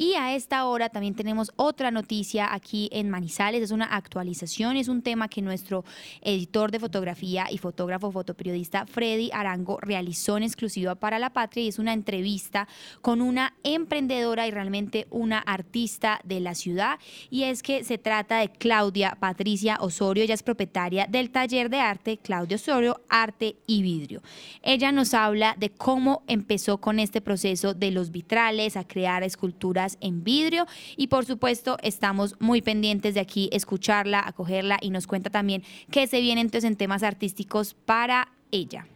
Y a esta hora también tenemos otra noticia aquí en Manizales, es una actualización, es un tema que nuestro editor de fotografía y fotógrafo fotoperiodista Freddy Arango realizó en exclusiva para La Patria y es una entrevista con una emprendedora y realmente una artista de la ciudad. Y es que se trata de Claudia Patricia Osorio, ella es propietaria del taller de arte Claudio Osorio Arte y Vidrio. Ella nos habla de cómo empezó con este proceso de los vitrales, a crear esculturas en vidrio y por supuesto estamos muy pendientes de aquí escucharla, acogerla y nos cuenta también qué se viene entonces en temas artísticos para ella.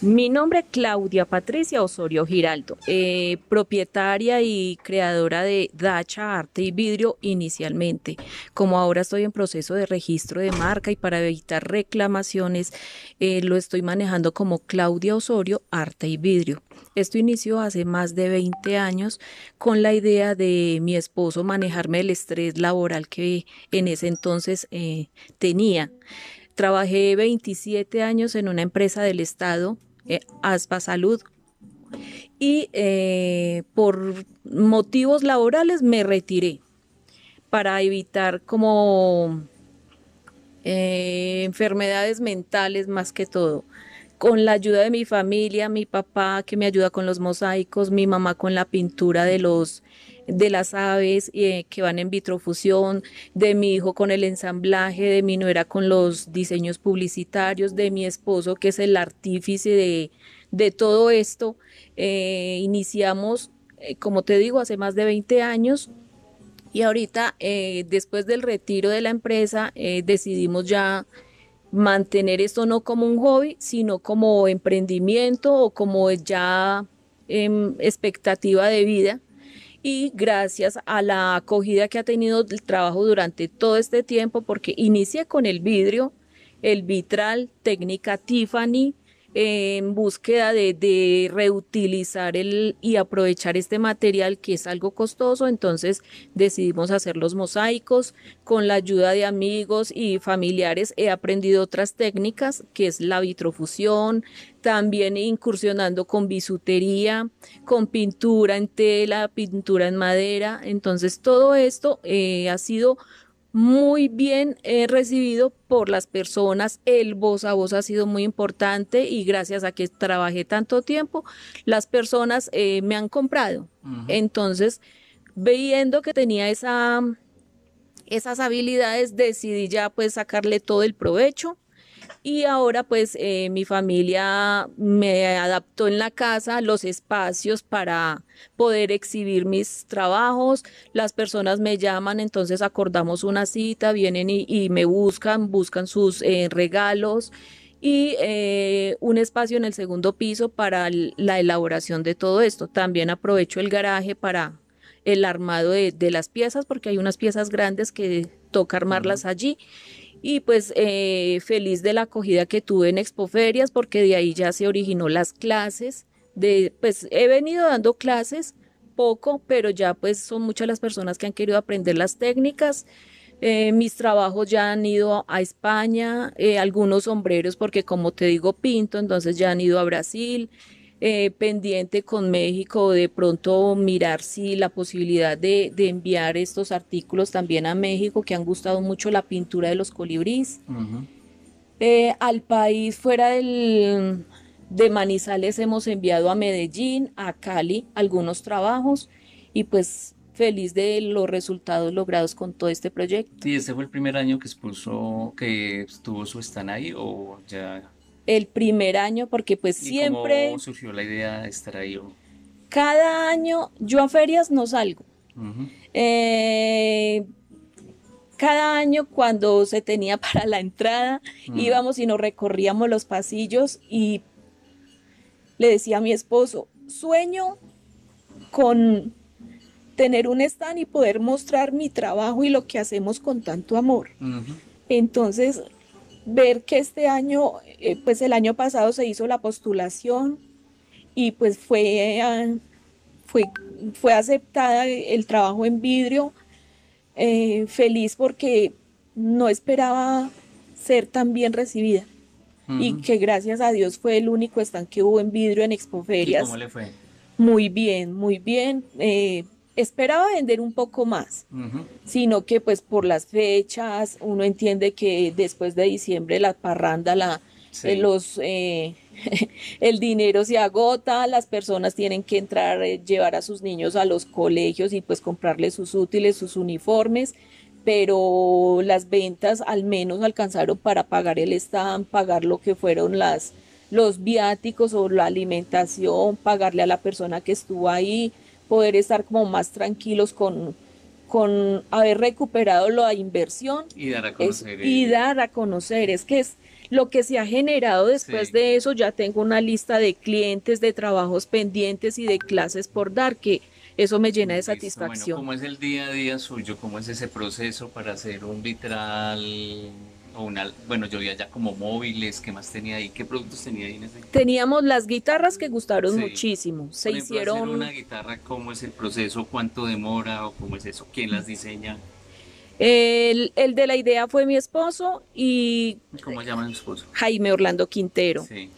Mi nombre es Claudia Patricia Osorio Giraldo, eh, propietaria y creadora de Dacha Arte y Vidrio inicialmente. Como ahora estoy en proceso de registro de marca y para evitar reclamaciones, eh, lo estoy manejando como Claudia Osorio Arte y Vidrio. Esto inició hace más de 20 años con la idea de mi esposo manejarme el estrés laboral que en ese entonces eh, tenía. Trabajé 27 años en una empresa del Estado eh, Aspa Salud. Y eh, por motivos laborales me retiré para evitar como eh, enfermedades mentales más que todo. Con la ayuda de mi familia, mi papá que me ayuda con los mosaicos, mi mamá con la pintura de los de las aves que van en vitrofusión, de mi hijo con el ensamblaje, de mi nuera con los diseños publicitarios, de mi esposo que es el artífice de, todo esto. Eh, iniciamos, eh, como te digo, hace más de 20 años y ahorita, eh, después del retiro de la empresa, decidimos ya mantener esto no como un hobby, sino como emprendimiento o como ya em, expectativa de vida. Y gracias a la acogida que ha tenido el trabajo durante todo este tiempo, porque inicié con el vidrio, el vitral, técnica Tiffany, en búsqueda de, reutilizar el, y aprovechar este material que es algo costoso, entonces decidimos hacer los mosaicos. Con la ayuda de amigos y familiares he aprendido otras técnicas, que es la vitrofusión, también incursionando con bisutería, con pintura en tela, pintura en madera. Entonces todo esto eh, ha sido muy bien eh, recibido por las personas. El voz a voz ha sido muy importante y gracias a que trabajé tanto tiempo, las personas eh, me han comprado. Entonces, viendo que tenía esa, esas habilidades, decidí ya pues sacarle todo el provecho y ahora pues eh, mi familia me adaptó en la casa los espacios para poder exhibir mis trabajos. Las personas me llaman, entonces acordamos una cita, vienen y, me buscan, buscan sus eh, regalos y eh, un espacio en el segundo piso para la elaboración de todo esto. También aprovecho el garaje para el armado de, de las piezas porque hay unas piezas grandes que toca armarlas allí y pues eh, feliz de la acogida que tuve en Expoferias porque de ahí ya se originó las clases. De, pues he venido dando clases poco, pero ya pues son muchas las personas que han querido aprender las técnicas. Eh, mis trabajos ya han ido a España, eh, algunos sombreros porque como te digo pinto, entonces ya han ido a Brasil. Eh, pendiente con México, de pronto mirar si la posibilidad de, enviar estos artículos también a México, que han gustado mucho la pintura de los colibríes. Eh, al país fuera del, de Manizales hemos enviado a Medellín, a Cali, algunos trabajos y pues feliz de los resultados logrados con todo este proyecto. ¿Y este fue el primer año que expuso, que estuvo su stand ahí o ya el primer año porque pues ¿Y siempre... ¿Cómo surgió la idea de estar ahí? Cada año yo a ferias no salgo. Eh, cada año cuando se tenía para la entrada íbamos y nos recorríamos los pasillos y le decía a mi esposo, sueño con tener un stand y poder mostrar mi trabajo y lo que hacemos con tanto amor. Entonces ver que este año, eh, pues el año pasado se hizo la postulación y pues fue, ah, fue, fue aceptada el trabajo en vidrio. Eh, feliz porque no esperaba ser tan bien recibida y que gracias a Dios fue el único stand que hubo en vidrio en Expoferias. ¿Cómo le fue? Muy bien, muy bien. Eh, esperaba vender un poco más, sino que pues por las fechas, uno entiende que después de diciembre la parranda, la, Sí. eh, los, eh, el dinero se agota, las personas tienen que entrar, eh, llevar a sus niños a los colegios y pues comprarles sus útiles, sus uniformes, pero las ventas al menos alcanzaron para pagar el stand, pagar lo que fueron las, los viáticos o la alimentación, pagarle a la persona que estuvo ahí, poder estar como más tranquilos con, con haber recuperado la inversión Y dar a es- conocer. y eh, dar a conocer. Es que es lo que se ha generado después Sí. de eso. Ya tengo una lista de clientes, de trabajos pendientes y de clases por dar, que eso me llena de listo. satisfacción. Bueno, ¿cómo es el día a día suyo? ¿Cómo es ese proceso para hacer un vitral o una, bueno, yo vi allá como móviles, ¿qué más tenía ahí? ¿Qué productos tenía ahí en ese? Teníamos las guitarras que gustaron Sí. muchísimo. Se Por ejemplo, hacer hicieron. una guitarra, ¿cómo es el proceso? ¿Cuánto demora o cómo es eso? ¿Quién las diseña? El, el de la idea fue mi esposo y ¿Cómo llama su esposo? Jaime Orlando Quintero. Sí.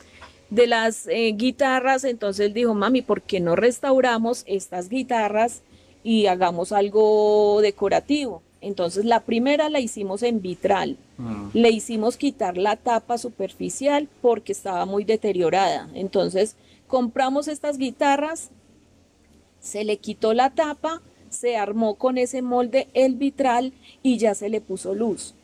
de las eh, guitarras, entonces él dijo, mami, ¿por qué no restauramos estas guitarras y hagamos algo decorativo? Entonces la primera la hicimos en vitral, Mm. le hicimos quitar la tapa superficial porque estaba muy deteriorada. Entonces compramos estas guitarras, se le quitó la tapa, se armó con ese molde el vitral y ya se le puso luz.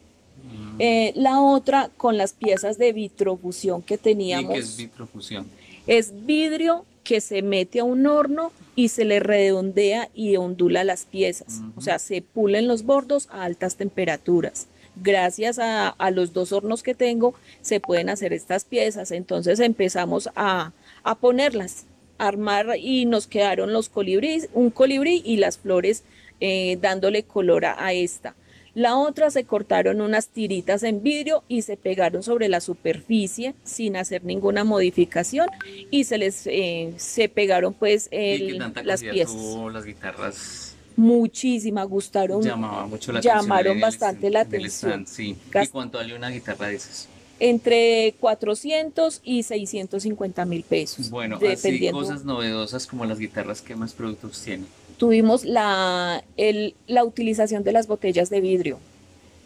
Mm. Eh, la otra con las piezas de vitrofusión que ¿Y teníamos. qué es vitrofusión? Es vidrio que se mete a un horno y se le redondea y ondula las piezas. O sea, se pulen los bordos a altas temperaturas. Gracias a, a los dos hornos que tengo, se pueden hacer estas piezas. Entonces empezamos a, a ponerlas, a armar y nos quedaron los colibríes, un colibrí y las flores eh, dándole color a, a esta. La otra se cortaron unas tiritas en vidrio y se pegaron sobre la superficie sin hacer ninguna modificación y se les eh, se pegaron pues ¿Y qué el- tanta las piezas. tuvo las guitarras? Muchísima, gustaron. Llamaba mucho la llamaron el bastante la atención. stand, sí. ¿Y cuánto vale una guitarra de esas? Entre 400 y 650 mil pesos. Bueno, así cosas novedosas como las guitarras, ¿qué más productos tienen? Tuvimos la, la utilización de las botellas de vidrio.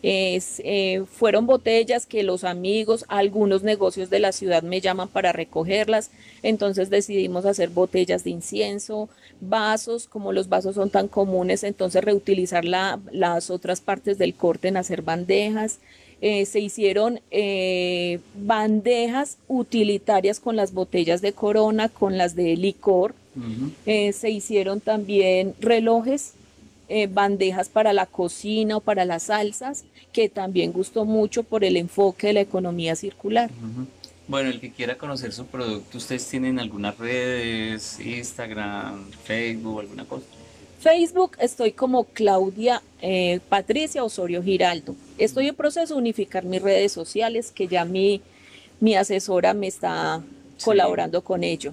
Es, eh, fueron botellas que los amigos, algunos negocios de la ciudad me llaman para recogerlas, entonces decidimos hacer botellas de incienso, vasos, como los vasos son tan comunes, entonces reutilizar la- las otras partes del corte en hacer bandejas. Eh, se hicieron eh, bandejas utilitarias con las botellas de corona, con las de licor, Eh, se hicieron también relojes, eh, bandejas para la cocina o para las salsas, que también gustó mucho por el enfoque de la economía circular. Bueno, el que quiera conocer su producto, ¿ustedes tienen algunas redes, Instagram, Facebook, alguna cosa? Facebook estoy como Claudia eh, Patricia Osorio Giraldo. Estoy en proceso de unificar mis redes sociales, que ya mi, mi asesora me está Sí. colaborando con ello.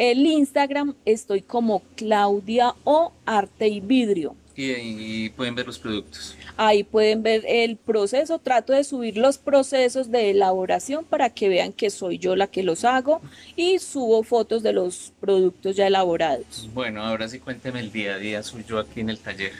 El Instagram estoy como Claudia O Arte y Vidrio. Y ahí pueden ver los productos. Ahí pueden ver el proceso. Trato de subir los procesos de elaboración para que vean que soy yo la que los hago y subo fotos de los productos ya elaborados. Bueno, ahora sí cuénteme el día a día suyo aquí en el taller.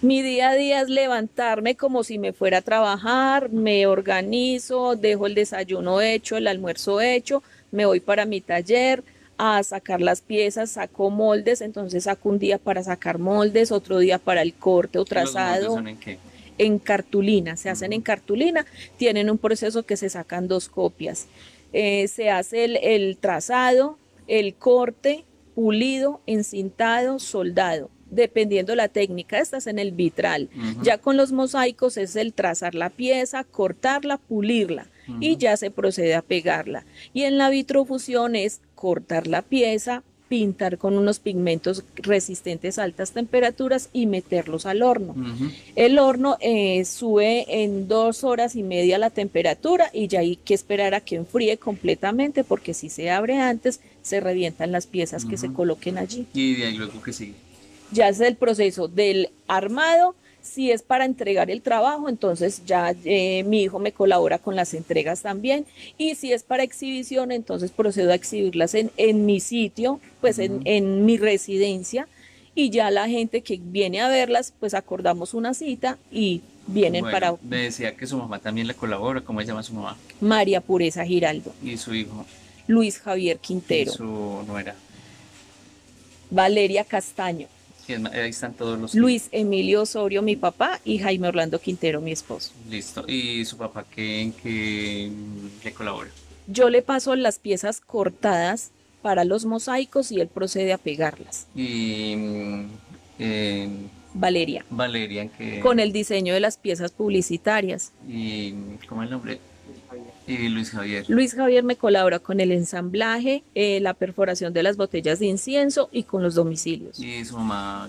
Mi día a día es levantarme como si me fuera a trabajar, me organizo, dejo el desayuno hecho, el almuerzo hecho, me voy para mi taller a sacar las piezas, saco moldes, entonces saco un día para sacar moldes, otro día para el corte o ¿Los moldes trazado. son en qué? en cartulina, se hacen Ujú. en cartulina, tienen un proceso que se sacan dos copias. Eh, se hace el, el trazado, el corte, pulido, encintado, soldado, dependiendo la técnica, estás en el vitral. Ya con los mosaicos es el trazar la pieza, cortarla, pulirla y ya se procede a pegarla. Y en la vitrofusión es cortar la pieza, pintar con unos pigmentos resistentes a altas temperaturas y meterlos al horno. El horno eh, sube en dos horas y media la temperatura y ya hay que esperar a que enfríe completamente porque si se abre antes se revientan las piezas que se coloquen allí. Y de ahí luego que sigue. Ya es el proceso del armado. Si es para entregar el trabajo, entonces ya eh, mi hijo me colabora con las entregas también. Y si es para exhibición, entonces procedo a exhibirlas en, en mi sitio, pues en, en mi residencia. y ya la gente que viene a verlas, pues acordamos una cita y vienen Bueno, para Me decía que su mamá también le colabora. ¿Cómo se llama su mamá? María Pureza Giraldo, Y su hijo. Luis Javier Y Quintero, su nuera. Valeria Castaño, Ahí están todos los. Luis Emilio Osorio, mi papá, y Jaime Orlando Quintero, mi esposo. Listo. ¿Y su papá qué, en qué colabora? Yo le paso las piezas cortadas para los mosaicos y él procede a pegarlas. Y eh, Valeria, Valeria, que. con el diseño de las piezas publicitarias. Y, ¿Cómo es el nombre? Y Luis Javier. Luis Javier me colabora con el ensamblaje, eh, la perforación de las botellas de incienso y con los domicilios. Y su mamá,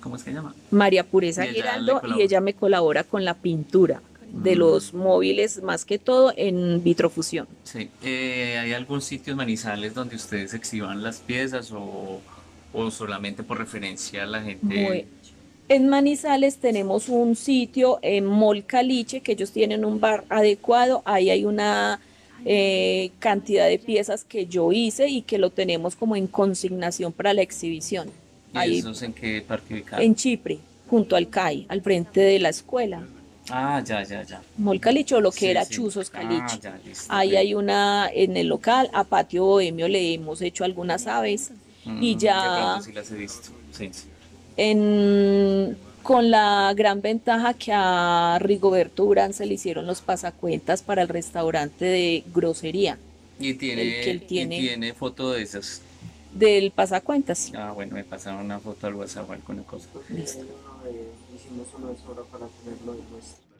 ¿cómo es que se llama? María Pureza Giraldo y ella me colabora con la pintura de Mm. los móviles, más que todo en vitrofusión. Sí. Eh, ¿Hay algún sitio en Manizales donde ustedes exhiban las piezas o, o solamente por referencia a la gente? Muy- En Manizales tenemos un sitio en Mol Caliche, que ellos tienen un bar adecuado. Ahí hay una eh, cantidad de piezas que yo hice y que lo tenemos como en consignación para la exhibición. ¿Y Ahí eso es en qué parque ubicado? en Chipre, junto al CAI, al frente de la escuela. Ah, ya, ya, ya. Mol Caliche, o lo que Sí, era sí. Chuzos Caliche. Ah, ya, listo. Ahí hay una en el local, a Patio Bohemio le hemos hecho algunas aves y Mm, ya- sí las he visto. Sí, sí. En, con la gran ventaja que a Rigoberto Urán se le hicieron los pasacuentas para el restaurante de grosería Y tiene, El que él y tiene. tiene foto de esas. del pasacuentas. Ah, bueno, me pasaron una foto al WhatsApp o alguna cosa. Listo. Hicimos una para ponerlo en nuestro.